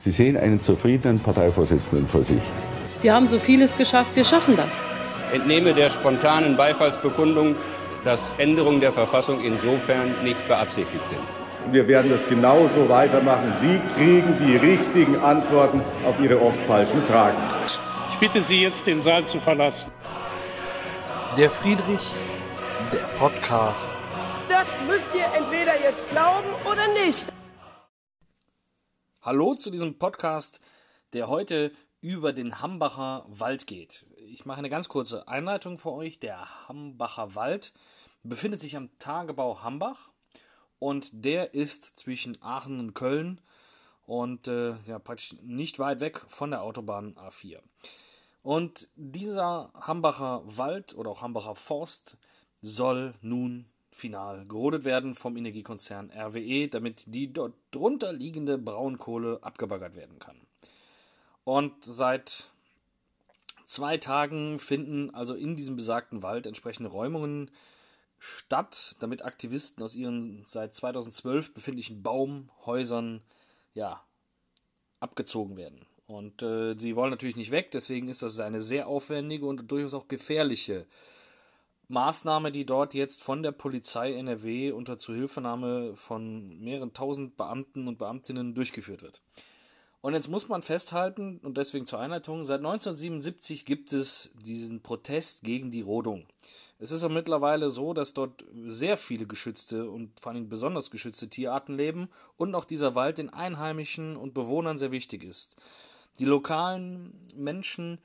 Sie sehen einen zufriedenen Parteivorsitzenden vor sich. Wir haben so vieles geschafft, wir schaffen das. Entnehme der spontanen Beifallsbekundung, dass Änderungen der Verfassung insofern nicht beabsichtigt sind. Wir werden das genauso weitermachen. Sie kriegen die richtigen Antworten auf Ihre oft falschen Fragen. Ich bitte Sie jetzt, den Saal zu verlassen. Der Friedrich, der Podcast. Das müsst ihr entweder jetzt glauben oder nicht. Hallo zu diesem Podcast, der heute über den Hambacher Wald geht. Ich mache eine ganz kurze Einleitung für euch. Der Hambacher Wald befindet sich am Tagebau Hambach und der ist zwischen Aachen und Köln und äh, ja, praktisch nicht weit weg von der Autobahn A4. Und dieser Hambacher Wald oder auch Hambacher Forst soll nun final gerodet werden vom Energiekonzern RWE, damit die dort drunter liegende Braunkohle abgebaggert werden kann. Und seit zwei Tagen finden also in diesem besagten Wald entsprechende Räumungen statt, damit Aktivisten aus ihren seit 2012 befindlichen Baumhäusern ja, abgezogen werden. Und äh, sie wollen natürlich nicht weg, deswegen ist das eine sehr aufwendige und durchaus auch gefährliche Maßnahme, die dort jetzt von der Polizei NRW unter Zuhilfenahme von mehreren tausend Beamten und Beamtinnen durchgeführt wird. Und jetzt muss man festhalten, und deswegen zur Einleitung, seit 1977 gibt es diesen Protest gegen die Rodung. Es ist auch mittlerweile so, dass dort sehr viele geschützte und vor allem besonders geschützte Tierarten leben und auch dieser Wald den Einheimischen und Bewohnern sehr wichtig ist. Die lokalen Menschen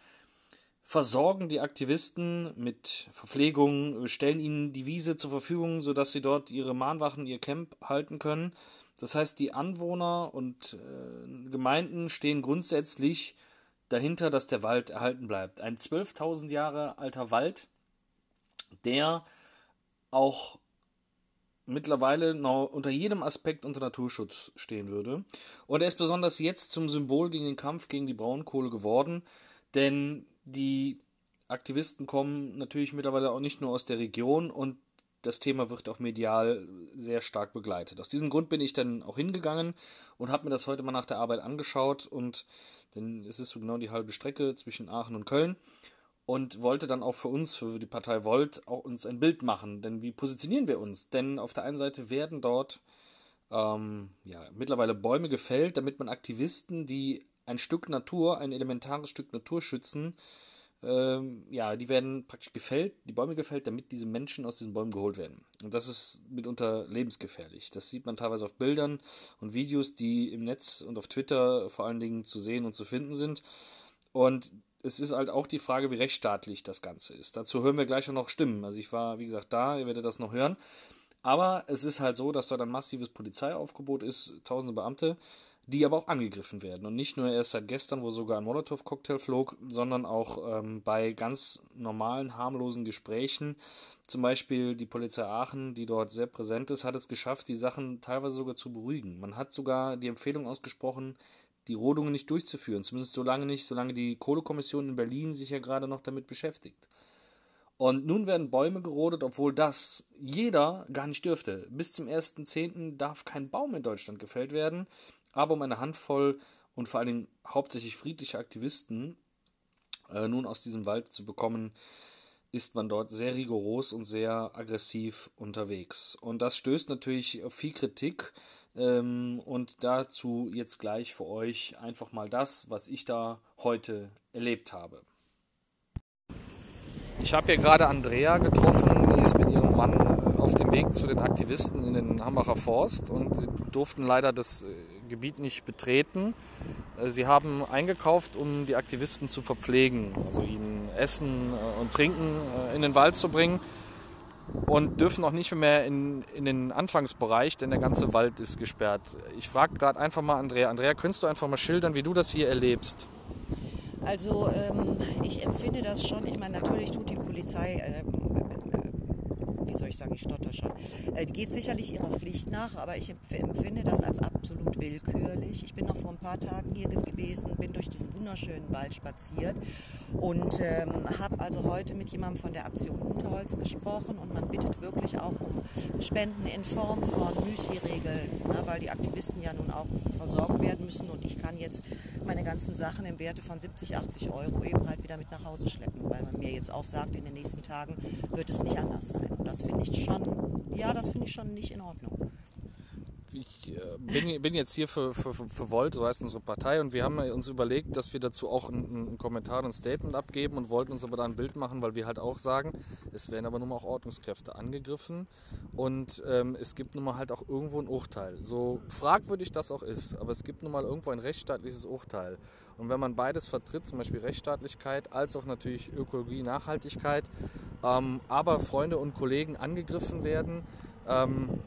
versorgen die Aktivisten mit Verpflegung, stellen ihnen die Wiese zur Verfügung, sodass sie dort ihre Mahnwachen, ihr Camp halten können. Das heißt, die Anwohner und äh, Gemeinden stehen grundsätzlich dahinter, dass der Wald erhalten bleibt. Ein 12.000 Jahre alter Wald, der auch mittlerweile noch unter jedem Aspekt unter Naturschutz stehen würde. Und er ist besonders jetzt zum Symbol gegen den Kampf gegen die Braunkohle geworden, denn die Aktivisten kommen natürlich mittlerweile auch nicht nur aus der Region und das Thema wird auch medial sehr stark begleitet. Aus diesem Grund bin ich dann auch hingegangen und habe mir das heute mal nach der Arbeit angeschaut und denn es ist so genau die halbe Strecke zwischen Aachen und Köln und wollte dann auch für uns, für die Partei Volt, auch uns ein Bild machen. Denn wie positionieren wir uns? Denn auf der einen Seite werden dort ähm, ja, mittlerweile Bäume gefällt, damit man Aktivisten, die ein Stück Natur, ein elementares Stück Natur schützen, ähm, ja, die werden praktisch gefällt, die Bäume gefällt, damit diese Menschen aus diesen Bäumen geholt werden. Und das ist mitunter lebensgefährlich. Das sieht man teilweise auf Bildern und Videos, die im Netz und auf Twitter vor allen Dingen zu sehen und zu finden sind. Und es ist halt auch die Frage, wie rechtsstaatlich das Ganze ist. Dazu hören wir gleich noch Stimmen. Also ich war, wie gesagt, da, ihr werdet das noch hören. Aber es ist halt so, dass dort ein massives Polizeiaufgebot ist, tausende Beamte, die aber auch angegriffen werden. Und nicht nur erst seit gestern, wo sogar ein Molotow-Cocktail flog, sondern auch ähm, bei ganz normalen, harmlosen Gesprächen. Zum Beispiel die Polizei Aachen, die dort sehr präsent ist, hat es geschafft, die Sachen teilweise sogar zu beruhigen. Man hat sogar die Empfehlung ausgesprochen, die Rodungen nicht durchzuführen. Zumindest solange nicht, solange die Kohlekommission in Berlin sich ja gerade noch damit beschäftigt. Und nun werden Bäume gerodet, obwohl das jeder gar nicht dürfte. Bis zum 1.10. darf kein Baum in Deutschland gefällt werden, aber um eine Handvoll und vor allen Dingen hauptsächlich friedliche Aktivisten äh, nun aus diesem Wald zu bekommen, ist man dort sehr rigoros und sehr aggressiv unterwegs. Und das stößt natürlich auf viel Kritik, ähm, und dazu jetzt gleich für euch einfach mal das, was ich da heute erlebt habe. Ich habe hier gerade Andrea getroffen, die ist mit ihrem Mann äh, auf dem Weg zu den Aktivisten in den Hambacher Forst und sie durften leider das äh, Gebiet nicht betreten. Äh, sie haben eingekauft, um die Aktivisten zu verpflegen, also ihnen Essen und Trinken in den Wald zu bringen und dürfen auch nicht mehr in, in den Anfangsbereich, denn der ganze Wald ist gesperrt. Ich frage gerade einfach mal Andrea. Andrea, könntest du einfach mal schildern, wie du das hier erlebst? Also ähm, ich empfinde das schon, ich meine, natürlich tut die Polizei, äh, wie soll ich sagen, ich stotter schon. Äh, geht sicherlich ihrer Pflicht nach, aber ich empf- empfinde das als absolut willkürlich. Ich bin noch vor ein paar Tagen hier ge- gewesen, bin durch diesen wunderschönen Wald spaziert und ähm, habe also heute mit jemandem von der Aktion Unterholz gesprochen und man bittet wirklich auch um Spenden in Form von Müsli-Regeln, ne, weil die Aktivisten ja nun auch versorgt werden müssen und ich kann jetzt meine ganzen Sachen im Werte von 70, 80 Euro eben halt wieder mit nach Hause schleppen, weil man mir jetzt auch sagt, in den nächsten Tagen wird es nicht anders sein. Und das finde ich schon, ja, das finde ich schon nicht in Ordnung. Ich äh, bin, bin jetzt hier für, für, für Volt, so heißt unsere Partei, und wir haben uns überlegt, dass wir dazu auch einen, einen Kommentar und ein Statement abgeben und wollten uns aber da ein Bild machen, weil wir halt auch sagen, es werden aber nun mal auch Ordnungskräfte angegriffen und ähm, es gibt nun mal halt auch irgendwo ein Urteil. So fragwürdig das auch ist, aber es gibt nun mal irgendwo ein rechtsstaatliches Urteil. Und wenn man beides vertritt, zum Beispiel Rechtsstaatlichkeit als auch natürlich Ökologie, Nachhaltigkeit, ähm, aber Freunde und Kollegen angegriffen werden, ähm,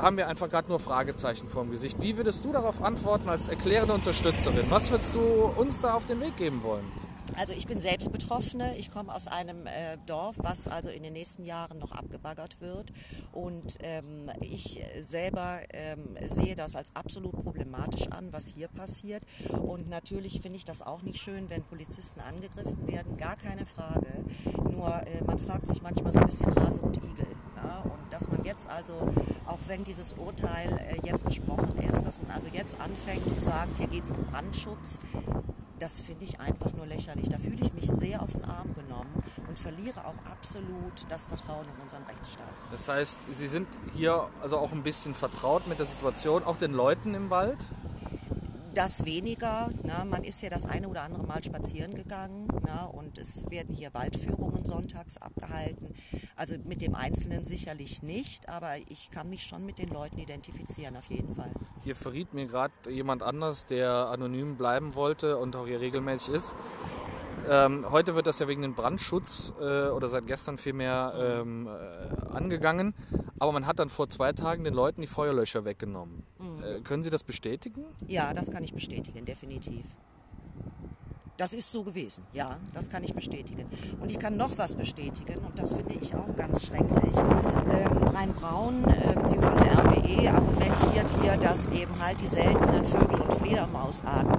haben wir einfach gerade nur Fragezeichen vor dem Gesicht. Wie würdest du darauf antworten als erklärende Unterstützerin? Was würdest du uns da auf den Weg geben wollen? Also ich bin selbst Betroffene. Ich komme aus einem äh, Dorf, was also in den nächsten Jahren noch abgebaggert wird. Und ähm, ich selber ähm, sehe das als absolut problematisch an, was hier passiert. Und natürlich finde ich das auch nicht schön, wenn Polizisten angegriffen werden. Gar keine Frage. Nur äh, man fragt sich manchmal so ein bisschen Hase und Igel. Ja? Und dass man jetzt also, wenn dieses Urteil äh, jetzt gesprochen ist, dass man also jetzt anfängt und sagt, hier geht es um Brandschutz, das finde ich einfach nur lächerlich. Da fühle ich mich sehr auf den Arm genommen und verliere auch absolut das Vertrauen in unseren Rechtsstaat. Das heißt, Sie sind hier also auch ein bisschen vertraut mit der Situation, auch den Leuten im Wald? Das weniger. Na, man ist ja das eine oder andere Mal spazieren gegangen na, und es werden hier Waldführungen sonntags abgehalten. Also mit dem Einzelnen sicherlich nicht, aber ich kann mich schon mit den Leuten identifizieren, auf jeden Fall. Hier verriet mir gerade jemand anders, der anonym bleiben wollte und auch hier regelmäßig ist. Ähm, heute wird das ja wegen dem Brandschutz äh, oder seit gestern vielmehr ähm, äh, angegangen. Aber man hat dann vor zwei Tagen den Leuten die Feuerlöscher weggenommen. Äh, können Sie das bestätigen? Ja, das kann ich bestätigen, definitiv. Das ist so gewesen, ja, das kann ich bestätigen. Und ich kann noch was bestätigen, und das finde ich auch ganz schrecklich. Ähm, Rhein-Braun äh, bzw. RWE argumentiert hier, dass eben halt die seltenen Vögel- und Fledermausarten,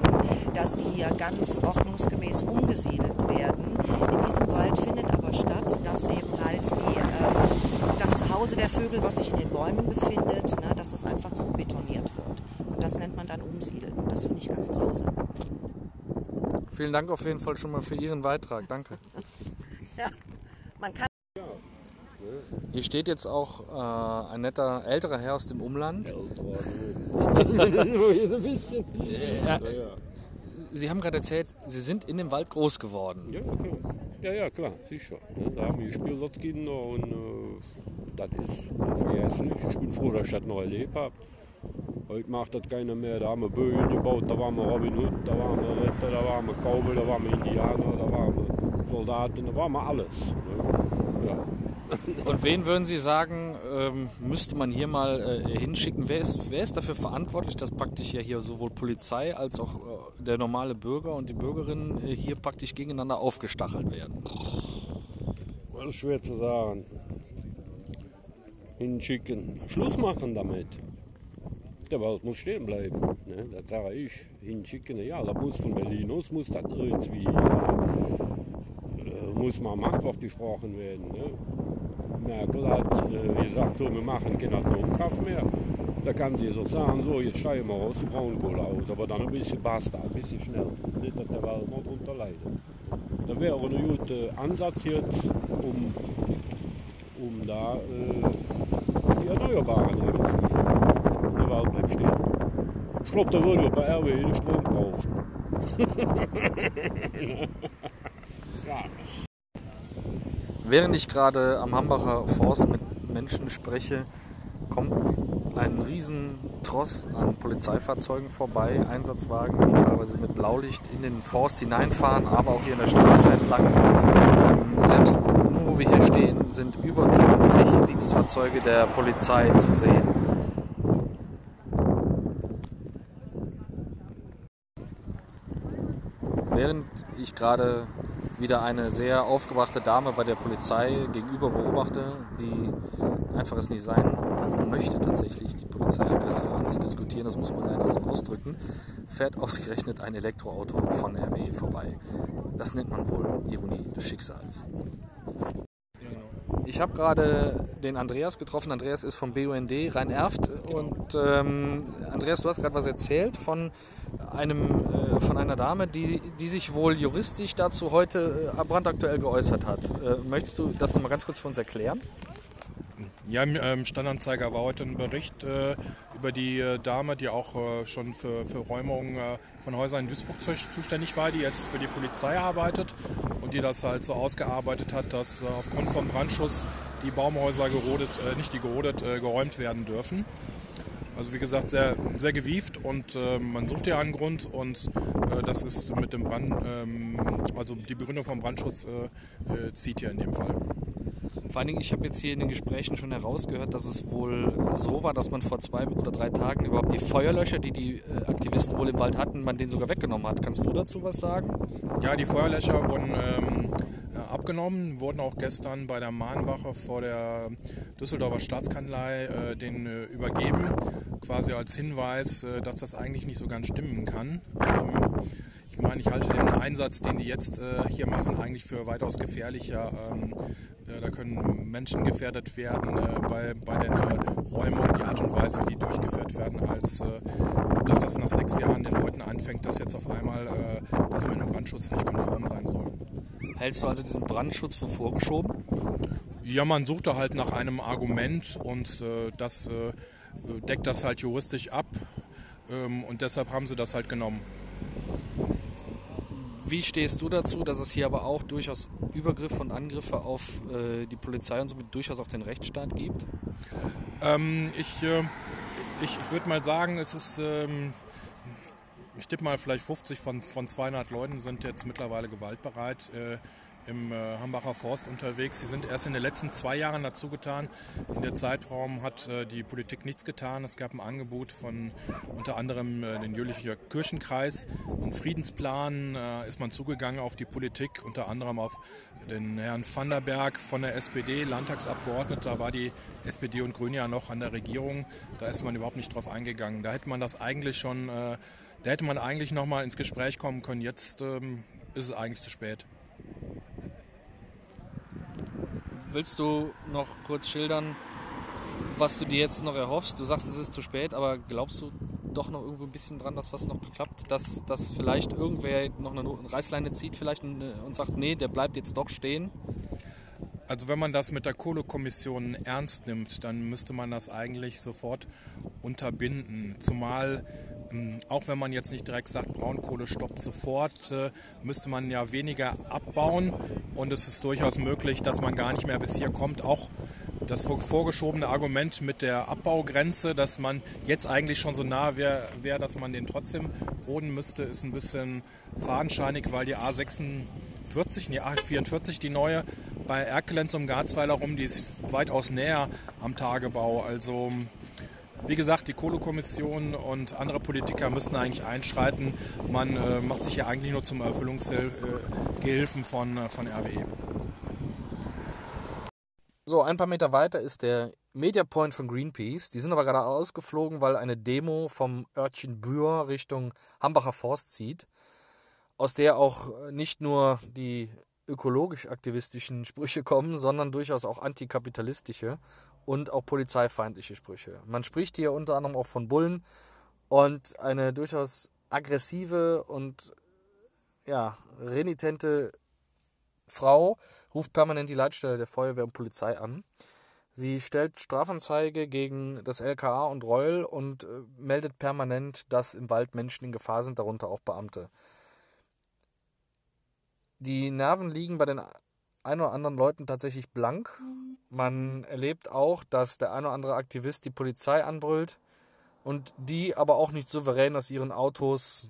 dass die hier ganz ordnungsgemäß umgesiedelt werden. In diesem Wald findet aber statt, dass eben halt die, äh, das Zuhause der Vögel, was sich in den Bäumen befindet, ne, dass es einfach zubetoniert wird. Und das nennt man dann Umsiedeln. Und das finde ich ganz grausam. Vielen Dank auf jeden Fall schon mal für Ihren Beitrag. Danke. Ja, man kann Hier steht jetzt auch äh, ein netter älterer Herr aus dem Umland. Ja, Sie haben gerade erzählt, Sie sind in dem Wald groß geworden. Ja, klar. Ja, ja, klar, sicher. Da haben wir gespielt als Kinder und äh, das ist unvergesslich. Ich bin froh, dass ich das noch erlebt habe. Heute macht das keiner mehr. Da haben wir Bögen gebaut, da waren wir Robin Hood, da waren wir Ritter, da waren wir Cowboy, da waren wir Indianer, da waren wir Soldaten, da waren wir alles. Ne? Ja. Und wen würden Sie sagen, ähm, müsste man hier mal äh, hinschicken? Wer ist, wer ist dafür verantwortlich, dass praktisch ja hier sowohl Polizei als auch äh, der normale Bürger und die Bürgerinnen äh, hier praktisch gegeneinander aufgestachelt werden? Das ist schwer zu sagen. Hinschicken. Schluss machen damit. Der Wald muss stehen bleiben. Ne? Das sage ich. Hinschicken. Ja, das muss von Berlin aus, muss das irgendwie, äh, muss mal Machtwort gesprochen werden. Ne? Merkel hat äh, gesagt, so, wir machen keine Atomkraft mehr. Da kann sie so sagen, so, jetzt steigen wir aus die Braunkohle aus. Aber dann ein bisschen basta, ein bisschen schnell. Nicht, dass der Wald noch drunter leidet. Da wäre ein guter Ansatz jetzt, um, um da äh, die Erneuerbaren herzuziehen. Der Wald bleibt stehen. Ich glaube, da würde bei RW den Strom kaufen. ja. Während ich gerade am Hambacher Forst mit Menschen spreche, kommt ein riesen Tross an Polizeifahrzeugen vorbei, Einsatzwagen, die teilweise mit Blaulicht in den Forst hineinfahren, aber auch hier in der Straße entlang. Ähm, selbst nur wo wir hier stehen, sind über 20 Dienstfahrzeuge der Polizei zu sehen. Während ich gerade wieder eine sehr aufgebrachte Dame bei der Polizei gegenüber beobachte, die einfach es nicht sein lassen möchte, tatsächlich die Polizei aggressiv anzudiskutieren, das muss man leider so ausdrücken, fährt ausgerechnet ein Elektroauto von RW vorbei. Das nennt man wohl Ironie des Schicksals. Ich habe gerade den Andreas getroffen. Andreas ist vom BUND Rhein-Erft. Und ähm, Andreas, du hast gerade was erzählt von, einem, äh, von einer Dame, die, die sich wohl juristisch dazu heute äh, brandaktuell geäußert hat. Äh, möchtest du das nochmal ganz kurz für uns erklären? Ja, im ähm, Standanzeiger war heute ein Bericht äh, über die äh, Dame, die auch äh, schon für, für Räumungen äh, von Häusern in Duisburg zuständig war, die jetzt für die Polizei arbeitet und die das halt so ausgearbeitet hat, dass äh, aufgrund vom Brandschuss die Baumhäuser gerodet, äh, nicht die gerodet, geräumt werden dürfen. Also wie gesagt, sehr, sehr gewieft und äh, man sucht ja einen Grund und äh, das ist mit dem Brand, ähm, also die Begründung vom Brandschutz äh, zieht hier in dem Fall. Vor allen Dingen, ich habe jetzt hier in den Gesprächen schon herausgehört, dass es wohl so war, dass man vor zwei oder drei Tagen überhaupt die Feuerlöscher, die die äh, Aktivisten wohl im Wald hatten, man den sogar weggenommen hat. Kannst du dazu was sagen? Ja, die Feuerlöscher wurden ähm, äh, abgenommen, wurden auch gestern bei der Mahnwache vor der Düsseldorfer Staatskanzlei äh, den äh, übergeben, quasi als Hinweis, äh, dass das eigentlich nicht so ganz stimmen kann. Ähm, ich meine, ich halte den Einsatz, den die jetzt äh, hier machen, eigentlich für weitaus gefährlicher. Ähm, da können Menschen gefährdet werden äh, bei, bei den äh, Räumungen, die Art und Weise, wie die durchgeführt werden, als äh, dass das nach sechs Jahren den Leuten anfängt, dass jetzt auf einmal das mit dem Brandschutz nicht konform sein soll. Hältst du also diesen Brandschutz für vorgeschoben? Ja, man suchte halt nach einem Argument und das deckt das halt juristisch ab ähm, und deshalb haben sie das halt genommen. Wie stehst du dazu, dass es hier aber auch durchaus Übergriffe und Angriffe auf äh, die Polizei und somit durchaus auch den Rechtsstaat gibt? Ähm, ich äh, ich, ich würde mal sagen, es ist, ähm, ich tippe mal, vielleicht 50 von, von 200 Leuten sind jetzt mittlerweile gewaltbereit. Äh, im äh, Hambacher Forst unterwegs. Sie sind erst in den letzten zwei Jahren dazu getan. In der Zeitraum hat äh, die Politik nichts getan. Es gab ein Angebot von unter anderem äh, den Jülicher Kirchenkreis. Ein Friedensplan äh, ist man zugegangen auf die Politik, unter anderem auf den Herrn van der Berg von der SPD, Landtagsabgeordneter. Da war die SPD und Grüne ja noch an der Regierung. Da ist man überhaupt nicht drauf eingegangen. Da hätte man das eigentlich schon, äh, da hätte man eigentlich noch mal ins Gespräch kommen können. Jetzt ähm, ist es eigentlich zu spät. Willst du noch kurz schildern, was du dir jetzt noch erhoffst? Du sagst, es ist zu spät, aber glaubst du doch noch irgendwo ein bisschen dran, dass was noch klappt? Dass, dass vielleicht irgendwer noch eine Reißleine zieht vielleicht und sagt, nee, der bleibt jetzt doch stehen? Also wenn man das mit der Kohlekommission ernst nimmt, dann müsste man das eigentlich sofort unterbinden. Zumal auch wenn man jetzt nicht direkt sagt, Braunkohle stoppt sofort, äh, müsste man ja weniger abbauen. Und es ist durchaus möglich, dass man gar nicht mehr bis hier kommt. Auch das vorgeschobene Argument mit der Abbaugrenze, dass man jetzt eigentlich schon so nah wäre, wär, dass man den trotzdem roden müsste, ist ein bisschen fadenscheinig, weil die A46, die A44, die neue, bei Erkelenz um Garzweiler rum, die ist weitaus näher am Tagebau. Also wie gesagt, die Kohlekommission und andere Politiker müssten eigentlich einschreiten. Man äh, macht sich ja eigentlich nur zum Erfüllungsgehilfen von, äh, von RWE. So, ein paar Meter weiter ist der Media Point von Greenpeace. Die sind aber gerade ausgeflogen, weil eine Demo vom Örtchen Bühr Richtung Hambacher Forst zieht, aus der auch nicht nur die ökologisch-aktivistischen Sprüche kommen, sondern durchaus auch antikapitalistische und auch polizeifeindliche Sprüche. Man spricht hier unter anderem auch von Bullen und eine durchaus aggressive und ja, renitente Frau ruft permanent die Leitstelle der Feuerwehr und Polizei an. Sie stellt Strafanzeige gegen das LKA und Reul und äh, meldet permanent, dass im Wald Menschen in Gefahr sind, darunter auch Beamte. Die Nerven liegen bei den ein oder anderen Leuten tatsächlich blank. Man erlebt auch, dass der ein oder andere Aktivist die Polizei anbrüllt und die aber auch nicht souverän aus ihren Autos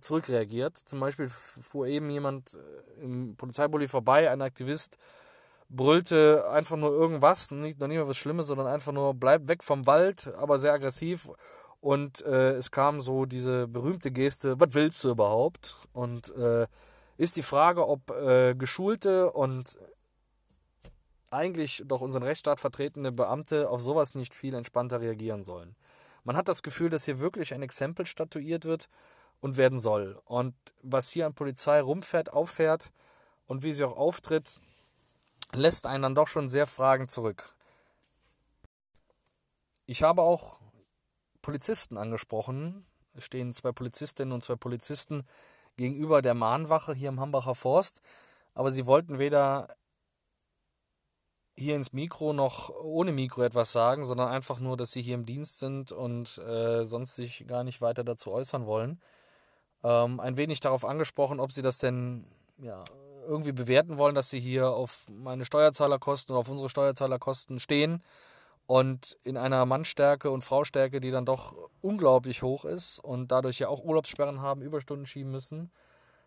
zurückreagiert. Zum Beispiel fuhr eben jemand äh, im Polizeibully vorbei, ein Aktivist brüllte einfach nur irgendwas, nicht, noch nicht mal was Schlimmes, sondern einfach nur bleib weg vom Wald, aber sehr aggressiv. Und äh, es kam so diese berühmte Geste, was willst du überhaupt? Und äh, ist die Frage, ob äh, geschulte und eigentlich doch unseren Rechtsstaat vertretene Beamte auf sowas nicht viel entspannter reagieren sollen. Man hat das Gefühl, dass hier wirklich ein Exempel statuiert wird und werden soll. Und was hier an Polizei rumfährt, auffährt und wie sie auch auftritt, lässt einen dann doch schon sehr fragend zurück. Ich habe auch Polizisten angesprochen. Es stehen zwei Polizistinnen und zwei Polizisten gegenüber der Mahnwache hier im Hambacher Forst. Aber sie wollten weder hier ins Mikro noch ohne Mikro etwas sagen, sondern einfach nur, dass sie hier im Dienst sind und äh, sonst sich gar nicht weiter dazu äußern wollen. Ähm, ein wenig darauf angesprochen, ob sie das denn ja, irgendwie bewerten wollen, dass sie hier auf meine Steuerzahlerkosten oder auf unsere Steuerzahlerkosten stehen und in einer Mannstärke und Fraustärke, die dann doch unglaublich hoch ist und dadurch ja auch Urlaubssperren haben, Überstunden schieben müssen,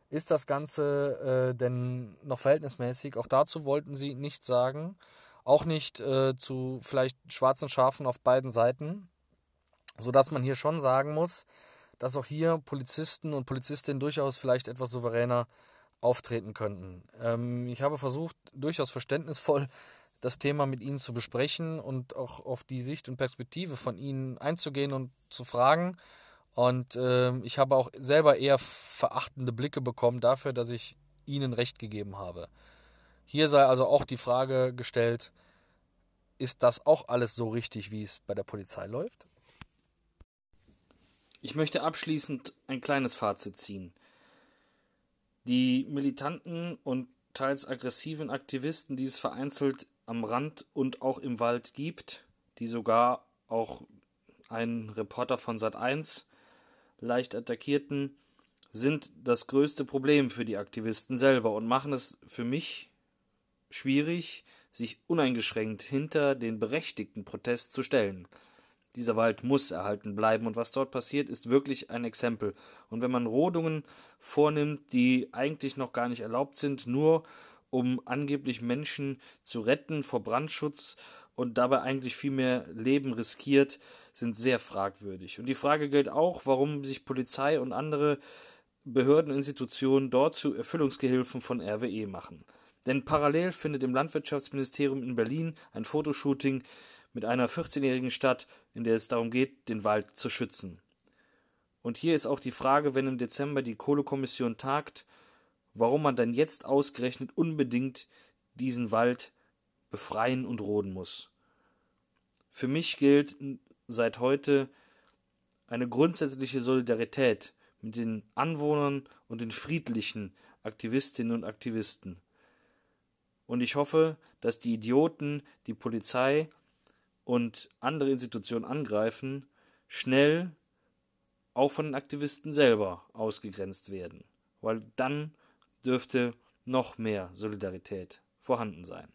ist das Ganze äh, denn noch verhältnismäßig? Auch dazu wollten sie nichts sagen. Auch nicht äh, zu vielleicht schwarzen Schafen auf beiden Seiten. Sodass man hier schon sagen muss, dass auch hier Polizisten und Polizistinnen durchaus vielleicht etwas souveräner auftreten könnten. Ähm, ich habe versucht, durchaus verständnisvoll das Thema mit Ihnen zu besprechen und auch auf die Sicht und Perspektive von Ihnen einzugehen und zu fragen. Und äh, ich habe auch selber eher verachtende Blicke bekommen dafür, dass ich Ihnen Recht gegeben habe. Hier sei also auch die Frage gestellt, ist das auch alles so richtig, wie es bei der Polizei läuft? Ich möchte abschließend ein kleines Fazit ziehen. Die militanten und teils aggressiven Aktivisten, die es vereinzelt am Rand und auch im Wald gibt, die sogar auch einen Reporter von Sat 1 leicht attackierten, sind das größte Problem für die Aktivisten selber und machen es für mich schwierig, sich uneingeschränkt hinter den berechtigten Protest zu stellen. Dieser Wald muss erhalten bleiben und was dort passiert, ist wirklich ein Exempel. Und wenn man Rodungen vornimmt, die eigentlich noch gar nicht erlaubt sind, nur um angeblich Menschen zu retten vor Brandschutz und dabei eigentlich viel mehr Leben riskiert, sind sehr fragwürdig. Und die Frage gilt auch, warum sich Polizei und andere Behörden und Institutionen dort zu Erfüllungsgehilfen von RWE machen. Denn parallel findet im Landwirtschaftsministerium in Berlin ein Fotoshooting mit einer 14-jährigen Stadt, in der es darum geht, den Wald zu schützen. Und hier ist auch die Frage, wenn im Dezember die Kohlekommission tagt, warum man dann jetzt ausgerechnet unbedingt diesen Wald befreien und roden muss. Für mich gilt seit heute eine grundsätzliche Solidarität mit den Anwohnern und den friedlichen Aktivistinnen und Aktivisten. Und ich hoffe, dass die Idioten die Polizei und andere Institutionen angreifen, schnell auch von den Aktivisten selber ausgegrenzt werden, weil dann dürfte noch mehr Solidarität vorhanden sein.